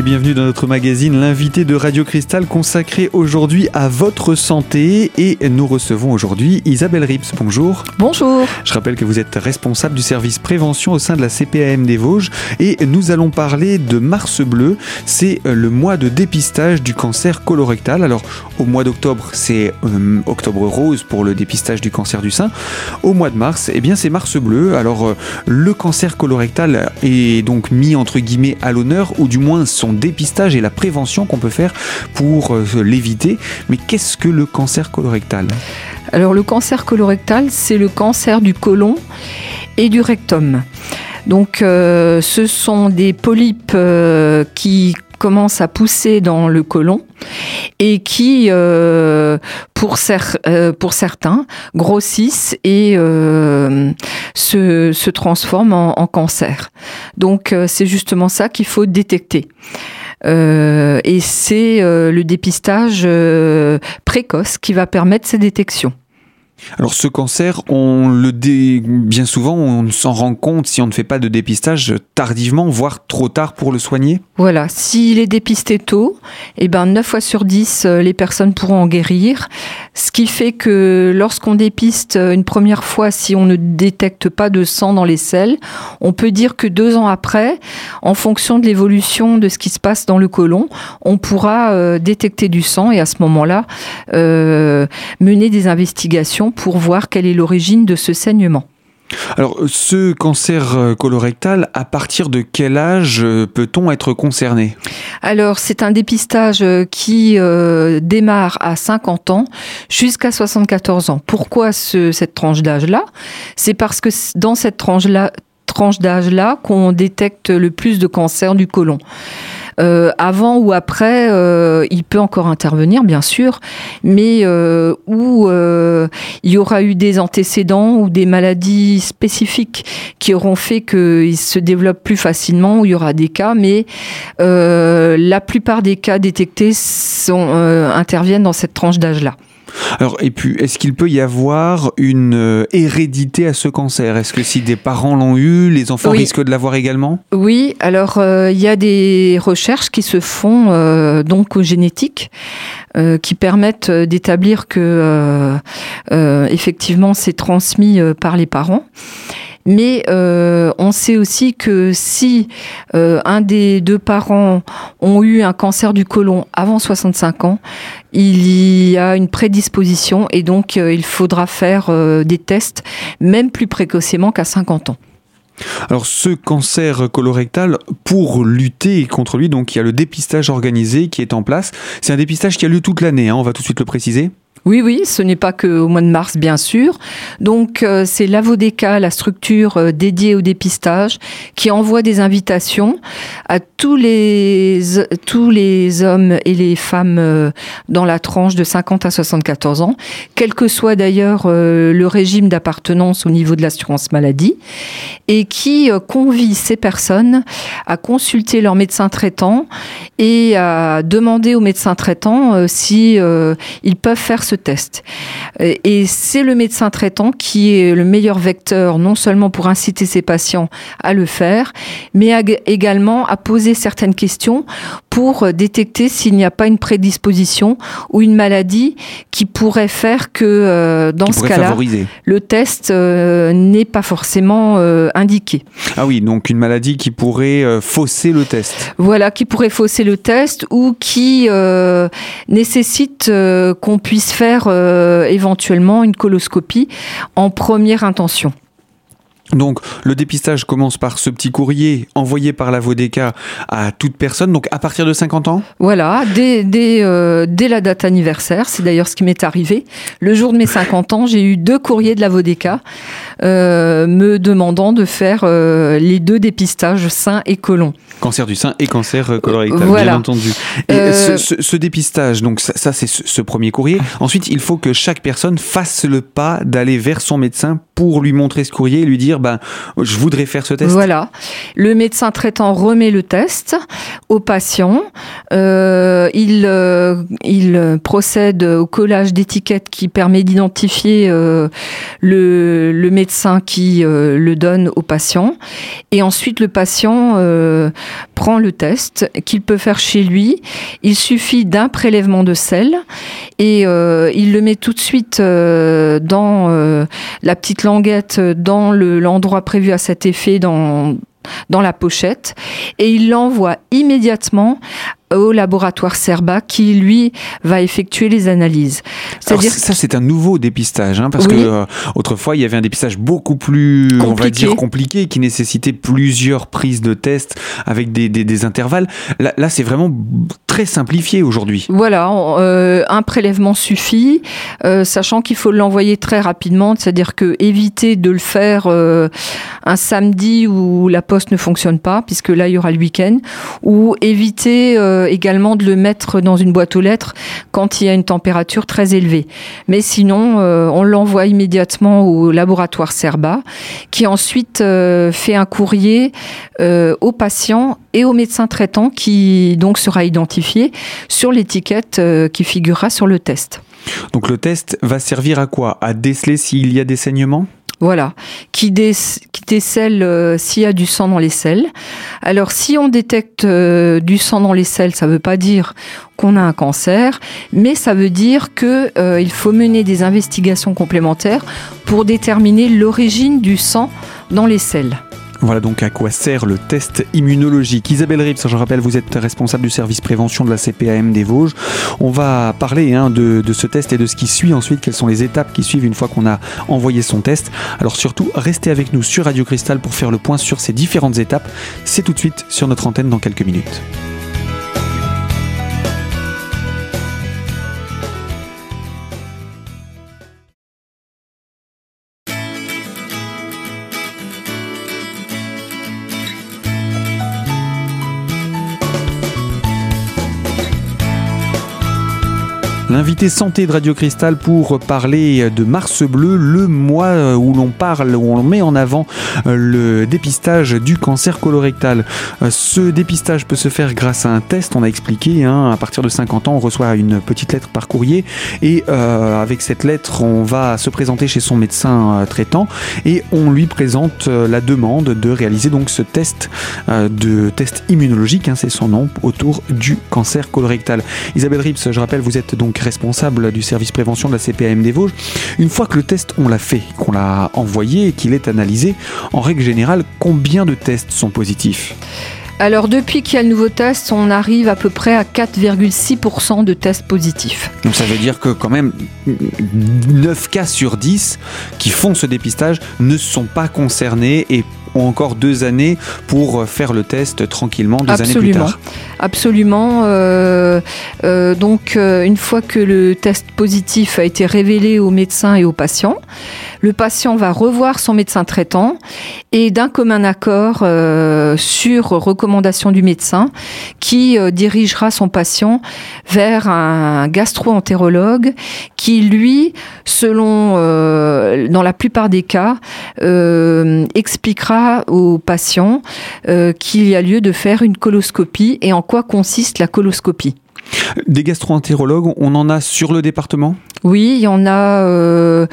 Et bienvenue dans notre magazine, l'invité de Radio Cristal consacré aujourd'hui à votre santé. Et nous recevons aujourd'hui Isabelle Rips. Bonjour. Bonjour. Je rappelle que vous êtes responsable du service prévention au sein de la CPAM des Vosges. Et nous allons parler de Mars Bleu. C'est le mois de dépistage du cancer colorectal. Alors, au mois d'octobre, c'est euh, octobre rose pour le dépistage du cancer du sein. Au mois de mars, eh bien, c'est Mars Bleu. Alors, euh, le cancer colorectal est donc mis entre guillemets à l'honneur, ou du moins son dépistage et la prévention qu'on peut faire pour euh, l'éviter. Mais qu'est-ce que le cancer colorectal? Alors le cancer colorectal, c'est le cancer du côlon et du rectum. Donc euh, ce sont des polypes euh, qui commencent à pousser dans le côlon et qui, pour, pour, certains, grossissent et se, se, transforment en, en cancer. Donc c'est justement ça qu'il faut détecter. Euh, et c'est euh, le dépistage euh, précoce qui va permettre ces détections. Alors ce cancer, on le bien souvent, on s'en rend compte si on ne fait pas de dépistage tardivement, voire trop tard pour le soigner. Voilà, s'il est dépisté tôt, eh ben 9 fois sur 10, euh, les personnes pourront en guérir. Ce qui fait que lorsqu'on dépiste une première fois, si on ne détecte pas de sang dans les selles, on peut dire que deux ans après, en fonction de l'évolution de ce qui se passe dans le côlon, on pourra euh, détecter du sang et à ce moment-là, euh, mener des investigations pour voir quelle est l'origine de ce saignement. Alors, ce cancer euh, colorectal, à partir de quel âge euh, peut-on être concerné? Alors, c'est un dépistage euh, qui démarre à 50 ans jusqu'à 74 ans. Pourquoi cette tranche d'âge-là? C'est parce que dans cette tranche-là, tranche d'âge-là qu'on détecte le plus de cancer du côlon. Euh, avant ou après, euh, il peut encore intervenir, bien sûr, mais euh, où il y aura eu des antécédents ou des maladies spécifiques qui auront fait qu'il se développe plus facilement, où il y aura des cas, mais la plupart des cas détectés interviennent dans cette tranche d'âge-là. Alors, et puis, est-ce qu'il peut y avoir une euh, hérédité à ce cancer? Est-ce que si des parents l'ont eu, les enfants risquent de l'avoir également? Oui, alors euh, il y a des recherches qui se font euh, donc aux génétiques qui permettent d'établir que effectivement c'est transmis par les parents. Mais euh, on sait aussi que si euh, un des deux parents ont eu un cancer du côlon avant 65 ans, il y a une prédisposition et donc euh, il faudra faire des tests même plus précocement qu'à 50 ans. Alors ce cancer colorectal, pour lutter contre lui, donc il y a le dépistage organisé qui est en place. C'est un dépistage qui a lieu toute l'année, hein, on va tout de suite le préciser. Oui, oui, ce n'est pas qu'au mois de mars, bien sûr. Donc, euh, c'est l'Avodeca, la structure euh, dédiée au dépistage, qui envoie des invitations à tous les, tous les hommes et les femmes euh, dans la tranche de 50 à 74 ans, quel que soit d'ailleurs le régime d'appartenance au niveau de l'assurance maladie, et qui convie ces personnes à consulter leur médecin traitant et à demander au médecin traitant si ils peuvent faire ce test. Et c'est le médecin traitant qui est le meilleur vecteur, non seulement pour inciter ses patients à le faire, mais également à poser certaines questions pour détecter s'il n'y a pas une prédisposition ou une maladie qui pourrait faire que euh, dans ce cas-là, le test euh, n'est pas forcément euh, indiqué. Ah oui, donc une maladie qui pourrait fausser le test. Voilà, qui pourrait fausser le test ou qui nécessite qu'on puisse faire éventuellement une coloscopie en première intention. Donc le dépistage commence par ce petit courrier envoyé par la Vodeka à toute personne, donc à partir de 50 ans? Voilà, dès, dès, euh, dès la date anniversaire, c'est d'ailleurs ce qui m'est arrivé. Le jour de mes 50 ans, j'ai eu deux courriers de la Vodeka euh, me demandant de faire euh, les deux dépistages sein et côlon. Cancer du sein et cancer colorectal, bien entendu. Et ce, dépistage, donc ça, c'est ce premier courrier. Ensuite, il faut que chaque personne fasse le pas d'aller vers son médecin pour lui montrer ce courrier et lui dire ben, je voudrais faire ce test Voilà. Le médecin traitant remet le test au patient. Euh, il, euh, il procède au collage d'étiquettes qui permet d'identifier euh, le, le, médecin qui le donne au patient. Et ensuite, le patient prend le test qu'il peut faire chez lui. Il suffit d'un prélèvement de sel et il le met tout de suite dans la petite languette, dans l'endroit prévu à cet effet, dans dans la pochette et il l'envoie immédiatement au laboratoire Serba qui lui va effectuer les analyses. C'est-à-dire ça c'est un nouveau dépistage hein, parce que euh, autrefois il y avait un dépistage beaucoup plus compliqué. on va dire compliqué qui nécessitait plusieurs prises de tests avec des, des, des intervalles. Là, là c'est vraiment très simplifié aujourd'hui. Voilà, euh, un prélèvement suffit, euh, sachant qu'il faut l'envoyer très rapidement, c'est-à-dire que éviter de le faire un samedi où la poste ne fonctionne pas, puisque là il y aura le week-end, ou éviter euh, également de le mettre dans une boîte aux lettres quand il y a une température très élevée. Mais sinon, euh, on l'envoie immédiatement au laboratoire Serba, qui ensuite euh, fait un courrier au patient et au médecin traitant qui donc sera identifié sur l'étiquette qui figurera sur le test. Donc le test va servir à quoi? À déceler s'il y a des saignements? Voilà, qui, décèle euh, s'il y a du sang dans les selles. Alors, si on détecte euh, du sang dans les selles, ça ne veut pas dire qu'on a un cancer, mais ça veut dire qu'il euh, faut mener des investigations complémentaires pour déterminer l'origine du sang dans les selles. Voilà donc à quoi sert le test immunologique. Isabelle Rips, je rappelle, vous êtes responsable du service prévention de la CPAM des Vosges. On va parler hein, de, de, ce test et de ce qui suit ensuite, quelles sont les étapes qui suivent une fois qu'on a envoyé son test. Alors surtout, restez avec nous sur Radio Cristal pour faire le point sur ces différentes étapes. C'est tout de suite sur notre antenne dans quelques minutes. L'invité santé de Radio Cristal pour parler de Mars Bleu, le mois où l'on parle, où on met en avant euh, le dépistage du cancer colorectal. Euh, ce dépistage peut se faire grâce à un test, on a expliqué, hein, à partir de 50 ans, on reçoit une petite lettre par courrier et euh, avec cette lettre, on va se présenter chez son médecin traitant et on lui présente la demande de réaliser donc ce test de test immunologique, hein, c'est son nom, autour du cancer colorectal. Isabelle Rips, je rappelle, vous êtes donc responsable du service prévention de la CPAM des Vosges. Une fois que le test, on l'a fait, qu'on l'a envoyé et qu'il est analysé, en règle générale, combien de tests sont positifs? Alors depuis qu'il y a le nouveau test, on arrive à peu près à 4,6% de tests positifs. Donc ça veut dire que quand même 9 cas sur 10 qui font ce dépistage ne sont pas concernés et ont encore deux années pour faire le test tranquillement deux Absolument. années plus tard. Absolument. Euh, euh, donc, euh, une fois que le test positif a été révélé au médecin et aux patients, le patient va revoir son médecin traitant et d'un commun accord euh, sur recommandation du médecin qui dirigera son patient vers un gastro-entérologue qui, lui, selon, dans la plupart des cas, expliquera au patient qu'il y a lieu de faire une coloscopie et en quoi consiste la coloscopie. Des gastro-entérologues, on en a sur le département? Oui, il y en a euh,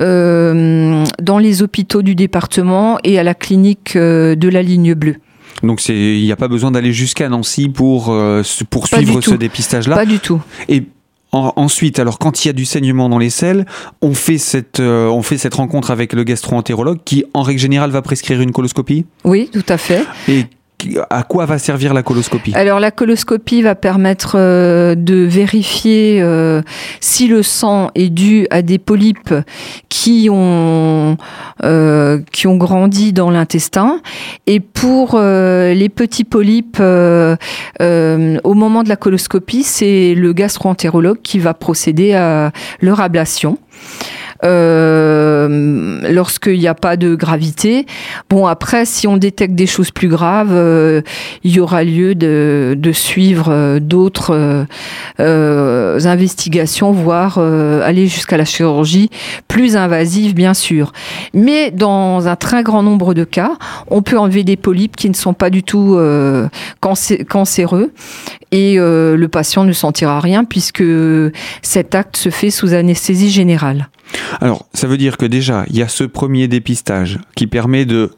euh, dans les hôpitaux du département et à la clinique euh, de la ligne bleue. Donc il n'y a pas besoin d'aller jusqu'à Nancy pour poursuivre ce dépistage-là? Pas du tout. Et ensuite, alors quand il y a du saignement dans les selles, on fait cette, on fait cette rencontre avec le gastro-entérologue qui, en règle générale, va prescrire une coloscopie? Oui, tout à fait. Et à quoi va servir la coloscopie? Alors la coloscopie va permettre euh, de vérifier euh, si le sang est dû à des polypes qui ont euh, qui ont grandi dans l'intestin et pour les petits polypes au moment de la coloscopie c'est le gastro-entérologue qui va procéder à leur ablation. Euh, lorsqu'il n'y a pas de gravité. Bon, après, si on détecte des choses plus graves, euh, il y aura lieu de, suivre euh, d'autres investigations, voire aller jusqu'à la chirurgie plus invasive, bien sûr. Mais dans un très grand nombre de cas, on peut enlever des polypes qui ne sont pas du tout cancéreux et le patient ne sentira rien puisque cet acte se fait sous anesthésie générale. Alors, ça veut dire que déjà, il y a ce premier dépistage qui permet de,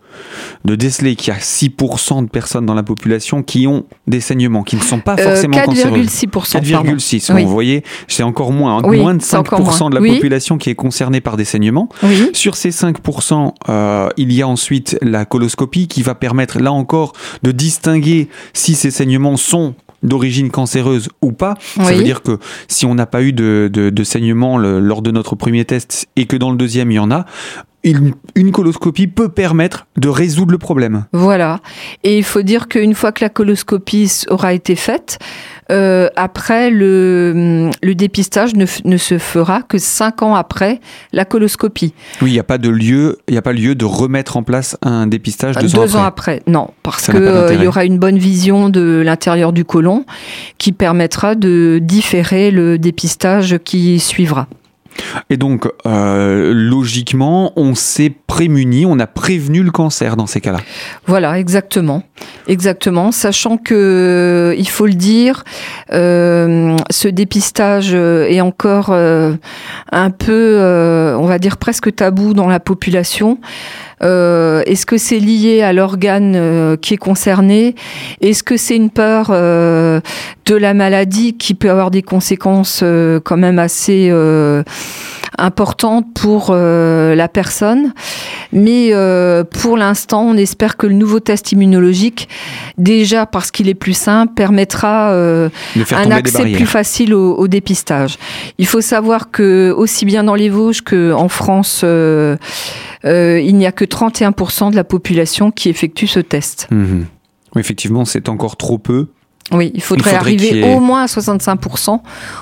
de déceler qu'il y a 6% de personnes dans la population qui ont des saignements, qui ne sont pas Euh, forcément cancéreux. 4,6%. pardon. 4,6. Oui. Vous voyez, c'est encore moins. hein. Oui, moins de c'est encore 5% moins. de la Oui. population qui est concernée par des saignements. Sur ces 5%, euh, il y a ensuite la coloscopie qui va permettre, là encore, de distinguer si ces saignements sont d'origine cancéreuse ou pas. Ça veut dire que si on n'a pas eu de, de, de saignement le- lors de notre premier test et que dans le deuxième il y en a, une, une coloscopie peut permettre de résoudre le problème. Voilà. Et il faut dire qu'une fois que la coloscopie aura été faite, euh, après, le, le dépistage ne, se fera que cinq ans après la coloscopie. Oui, il n'y a pas de lieu, il n'y a pas lieu de remettre en place un dépistage deux, Deux ans après. Non, parce Ça que n'a pas euh, y aura une bonne vision de l'intérieur du côlon qui permettra de différer le dépistage qui suivra. Et donc, euh, logiquement, on s'est prémuni, on a prévenu le cancer dans ces cas-là. Voilà, exactement, exactement. Sachant que, il faut le dire, euh, ce dépistage euh, est encore euh, un peu, euh, on va dire presque tabou dans la population. Euh, Est-ce que c'est lié à l'organe euh, qui est concerné? Est-ce que c'est une peur euh, de la maladie qui peut avoir des conséquences euh, quand même assez euh, importantes pour euh, la personne? Mais euh, pour l'instant, on espère que le nouveau test immunologique, déjà parce qu'il est plus simple, permettra euh, un accès plus facile au, au dépistage. Il faut savoir que aussi bien dans les Vosges qu'en France, euh, il n'y a que 31% de la population qui effectue ce test. Mhm. Oui, Effectivement, c'est encore trop peu. Oui, il faudrait, faudrait arriver ait- au moins à 65%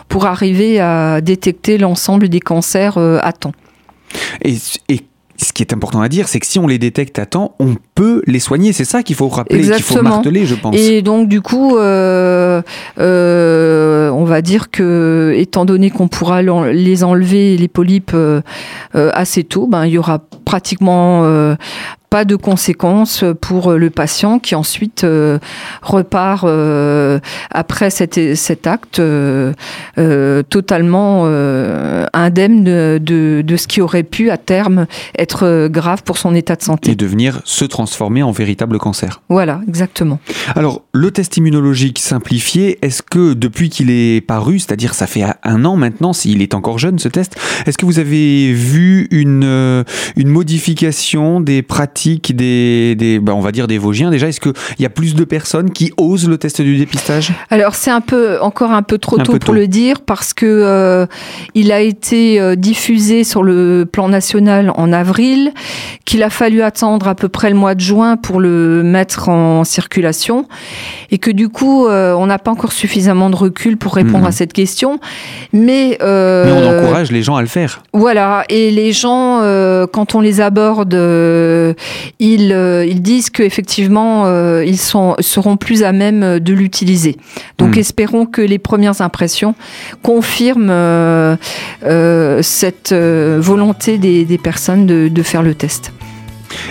pour arriver à détecter l'ensemble des cancers euh, à temps. Et, et ce qui est important à dire, c'est que si on les détecte à temps, on peut les soigner. C'est ça qu'il faut rappeler, qu'il faut marteler, je pense. Et donc du coup, euh, euh, on va dire que, étant donné qu'on pourra les enlever les polypes euh, assez tôt, ben il y aura pratiquement pas de conséquences pour le patient qui ensuite euh, repart euh, après cet, cet acte euh, euh, totalement euh, indemne de, de, de ce qui aurait pu à terme être euh, grave pour son état de santé. Et devenir se transformer en véritable cancer. Voilà, exactement. Alors, le test immunologique simplifié, est-ce que depuis qu'il est paru, c'est-à-dire ça fait un an maintenant, s'il est encore jeune ce test, est-ce que vous avez vu une, euh, une modification des pratiques des, des bah, on va dire des Vosgiens déjà Est-ce qu'il y a plus de personnes qui osent le test du dépistage? Alors c'est un peu encore un peu trop Un tôt peu pour tôt. le dire parce que euh, il a été euh, diffusé sur le plan national en avril, qu'il a fallu attendre à peu près le mois de juin pour le mettre en circulation et que du coup euh, on n'a pas encore suffisamment de recul pour répondre Mhm. à cette question. Mais, euh, Mais on encourage les gens à le faire. voilà, et les gens, quand on les aborde, ils, euh, ils disent qu'effectivement, euh, ils sont, seront plus à même de l'utiliser. Donc Mm. espérons que les premières impressions confirment euh, euh, cette euh, volonté des, des personnes de, de faire le test.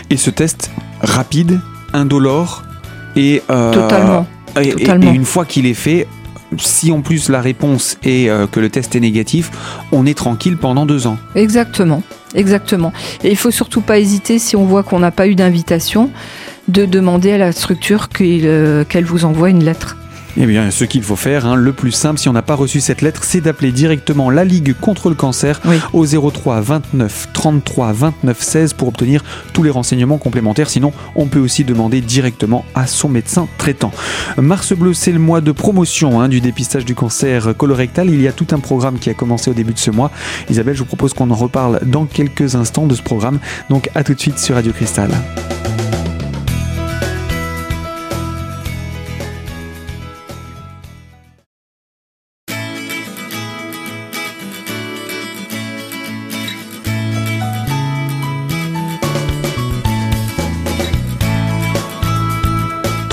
Et ce test rapide, indolore et euh, Totalement. Et, et- Totalement. et une fois qu'il est fait, si en plus la réponse est euh, que le test est négatif, on est tranquille pendant deux ans. Exactement, exactement. Et il faut surtout pas hésiter si on voit qu'on n'a pas eu d'invitation de demander à la structure euh, qu'elle vous envoie une lettre. Eh bien, ce qu'il faut faire, hein, le plus simple, si on n'a pas reçu cette lettre, c'est d'appeler directement la Ligue contre le cancer Oui. au 03 29 33 29 16 pour obtenir tous les renseignements complémentaires. Sinon, on peut aussi demander directement à son médecin traitant. Mars Bleu, c'est le mois de promotion hein, du dépistage du cancer colorectal. Il y a tout un programme qui a commencé au début de ce mois. Isabelle, je vous propose qu'on en reparle dans quelques instants de ce programme. Donc, à tout de suite sur Radio Cristal.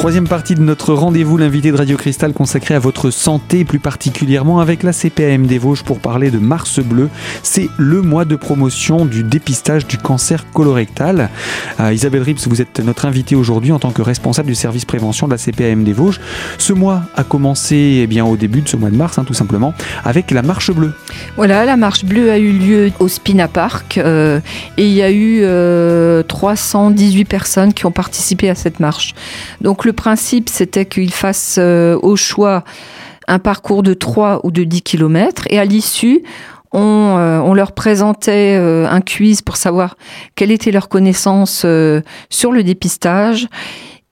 Troisième partie de notre rendez-vous, l'invité de Radio Cristal consacré à votre santé, plus particulièrement avec la CPAM des Vosges pour parler de Mars Bleu. C'est le mois de promotion du dépistage du cancer colorectal. Euh, Isabelle Rips, vous êtes notre invitée aujourd'hui en tant que responsable du service prévention de la CPAM des Vosges. Ce mois a commencé eh bien, au début de ce mois de mars, hein, tout simplement, avec la marche bleue. Voilà, la marche bleue a eu lieu au Spina Park euh, et il y a eu 318 euh, personnes qui ont participé à cette marche. Donc le principe, c'était qu'ils fassent euh, au choix un parcours de 3 ou de 10 km et à l'issue, on, euh, leur présentait euh, un quiz pour savoir quelle était leur connaissance sur le dépistage.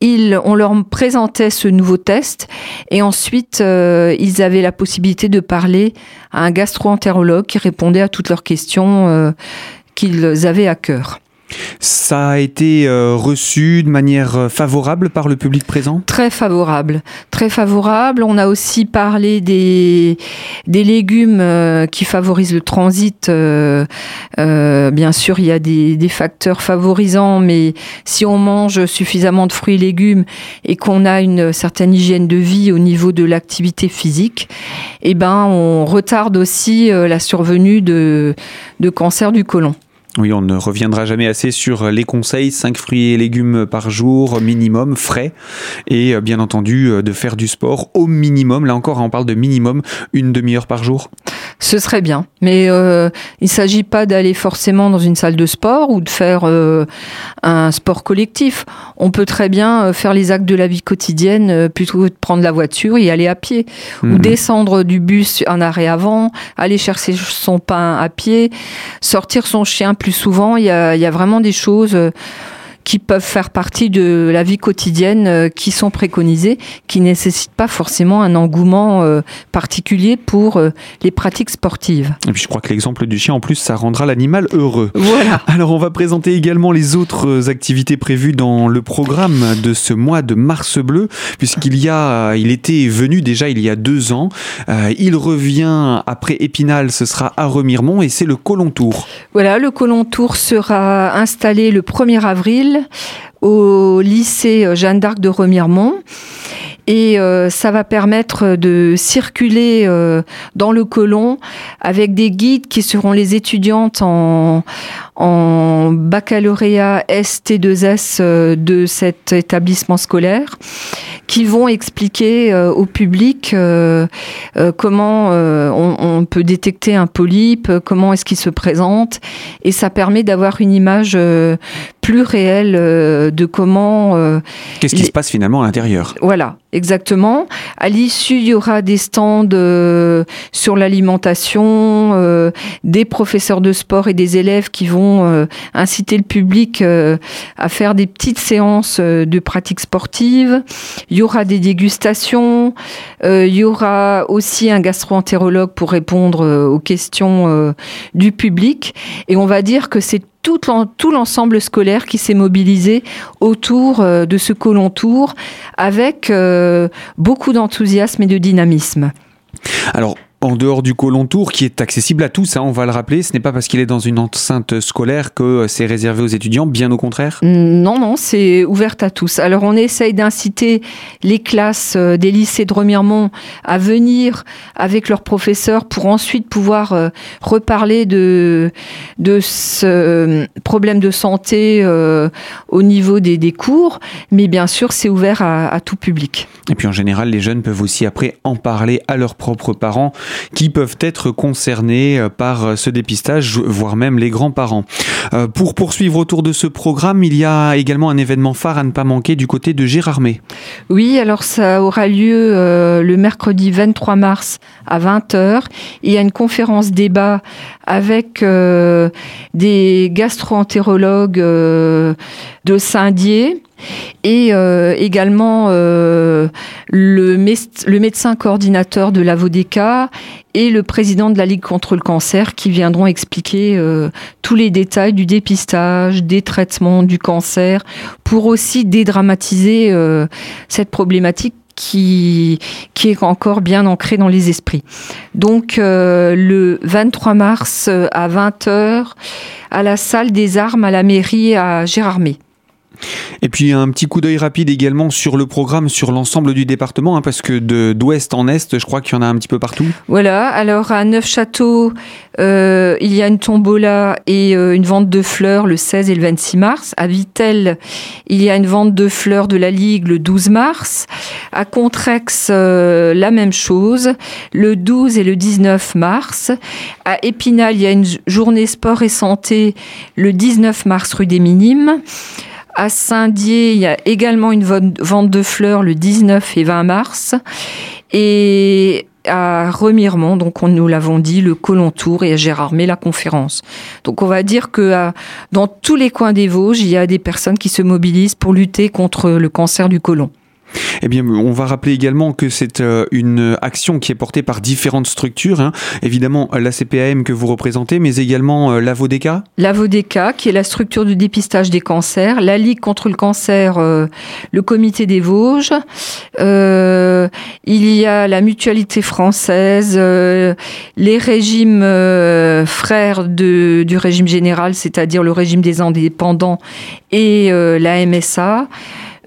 On leur présentait ce nouveau test et ensuite ils avaient la possibilité de parler à un gastro-entérologue qui répondait à toutes leurs questions qu'ils avaient à cœur. Ça a été euh, reçu de manière euh, favorable par le public présent? Très favorable, très favorable. On a aussi parlé des, légumes euh, qui favorisent le transit. bien sûr, il y a des, des, facteurs favorisants, mais si on mange suffisamment de fruits et légumes et qu'on a une certaine hygiène de vie au niveau de l'activité physique, eh ben, on retarde aussi la survenue de, de cancer du côlon. Oui, on ne reviendra jamais assez sur les conseils 5 fruits et légumes par jour minimum, frais, et euh, bien entendu euh, de faire du sport au minimum. Là encore, on parle de minimum une demi-heure par jour. Ce serait bien, mais euh, il ne s'agit pas d'aller forcément dans une salle de sport ou de faire un sport collectif. On peut très bien faire les actes de la vie quotidienne plutôt que de prendre la voiture et aller à pied, ou mhm. descendre du bus un arrêt avant, aller chercher son pain à pied, sortir son chien plus souvent, il y a, vraiment des choses euh, qui peuvent faire partie de la vie quotidienne euh, qui sont préconisées, qui nécessitent pas forcément un engouement euh, particulier pour euh, les pratiques sportives. Et puis je crois que l'exemple du chien en plus ça rendra l'animal heureux. Voilà. Alors on va présenter également les autres activités prévues dans le programme de ce mois de mars bleu puisqu'il y a il était venu déjà il y a deux ans. il revient après Épinal, ce sera à Remiremont et c'est le Colon Tour. Voilà, le Colon Tour sera installé le 1er avril au lycée Jeanne d'Arc de Remiremont. Et euh, ça va permettre de circuler euh, dans le colon avec des guides qui seront les étudiantes en, baccalauréat ST2S euh, de cet établissement scolaire qui vont expliquer au public comment on, peut détecter un polype, comment est-ce qu'il se présente, et ça permet d'avoir une image plus réelle de comment... Qu'est-ce qui se passe finalement à l'intérieur? Voilà, Exactement. À l'issue, il y aura des stands euh, sur l'alimentation, euh, des professeurs de sport et des élèves qui vont euh, inciter le public à faire des petites séances de pratiques sportives. Il y aura des dégustations. il y aura aussi un gastro-entérologue pour répondre aux questions du public. Et on va dire que c'est tout l'ensemble scolaire qui s'est mobilisé autour euh, de ce colon tour avec euh, beaucoup d'enthousiasme et de dynamisme. Alors, en dehors du colon tour qui est accessible à tous, hein, on va le rappeler, ce n'est pas parce qu'il est dans une enceinte scolaire que c'est réservé aux étudiants, bien au contraire Non, non, c'est ouvert à tous. Alors on essaye d'inciter les classes euh, des lycées de Remiremont à venir avec leurs professeurs pour ensuite pouvoir euh, reparler de, de ce euh, problème de santé au niveau des, des, cours, mais bien sûr c'est ouvert à tout public. Et puis en général, les jeunes peuvent aussi après en parler à leurs propres parents qui peuvent être concernés euh, par euh, ce dépistage, voire même les grands-parents. Euh, pour poursuivre autour de ce programme, il y a également un événement phare à ne pas manquer du côté de Gérardmer. Oui, alors ça aura lieu le mercredi 23 mars à 20h. Il y a une conférence débat avec des gastro-entérologues de Saint-Dié et euh, également euh, le, médecin coordinateur de la VODECA et le président de la Ligue contre le cancer qui viendront expliquer euh, tous les détails du dépistage, des traitements du cancer, pour aussi dédramatiser cette problématique qui, qui est encore bien ancrée dans les esprits. Donc le 23 mars à 20h à la salle des armes à la mairie à Gérardmer. Et puis un petit coup d'œil rapide également sur le programme sur l'ensemble du département, hein, parce que d'ouest en est, je crois qu'il y en a un petit peu partout. Voilà, alors à Neufchâteau, euh, il y a une tombola et euh, une vente de fleurs le 16 et le 26 mars. À Vitel, il y a une vente de fleurs de la Ligue le 12 mars. À Contrex, euh, la même chose, le 12 et le 19 mars. À Épinal, il y a une journée sport et santé le 19 mars rue des Minimes. À Saint-Dié, il y a également une vente de fleurs le 19 et 20 mars. Et à Remiremont, donc on, nous l'avons dit, le Colon Tour et à Gérardmer la conférence. Donc on va dire que dans tous les coins des Vosges, il y a des personnes qui se mobilisent pour lutter contre le cancer du côlon. Eh bien, on va rappeler également que c'est euh, une action qui est portée par différentes structures. Hein. Évidemment, la CPAM que vous représentez, mais également euh, la VODECA. La VODECA, qui est la structure de dépistage des cancers, la Ligue contre le cancer, euh, le Comité des Vosges. il y a la Mutualité française, les régimes frères du régime général, c'est-à-dire le régime des indépendants et la MSA.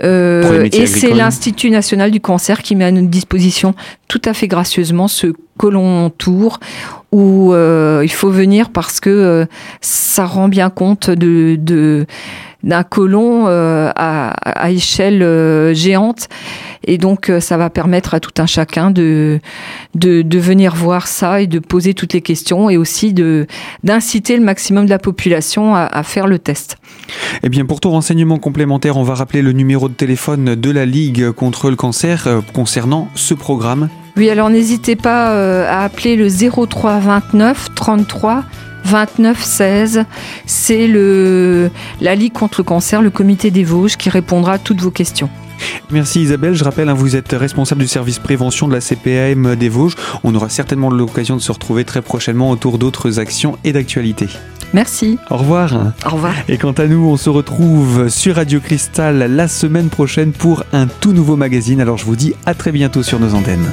Euh, et c'est l'Institut national du cancer qui met à notre disposition tout à fait gracieusement ce colon tour où euh, il faut venir parce que euh, ça rend bien compte de, de d'un colon à, à, échelle géante et donc ça va permettre à tout un chacun de, de, de venir voir ça et de poser toutes les questions et aussi de d'inciter le maximum de la population à, à faire le test. Eh bien, pour tout renseignement complémentaire, on va rappeler le numéro de téléphone de la Ligue contre le cancer euh, concernant ce programme. Oui, alors n'hésitez pas euh, à appeler le 03 29 33 29 16. C'est le, la Ligue contre le cancer, le comité des Vosges, qui répondra à toutes vos questions. Merci Isabelle. Je rappelle, hein, vous êtes responsable du service prévention de la CPAM des Vosges. On aura certainement l'occasion de se retrouver très prochainement autour d'autres actions et d'actualités. Merci. Au revoir. Au revoir. Et quant à nous, on se retrouve sur Radio Cristal la semaine prochaine pour un tout nouveau magazine. Alors je vous dis à très bientôt sur nos antennes.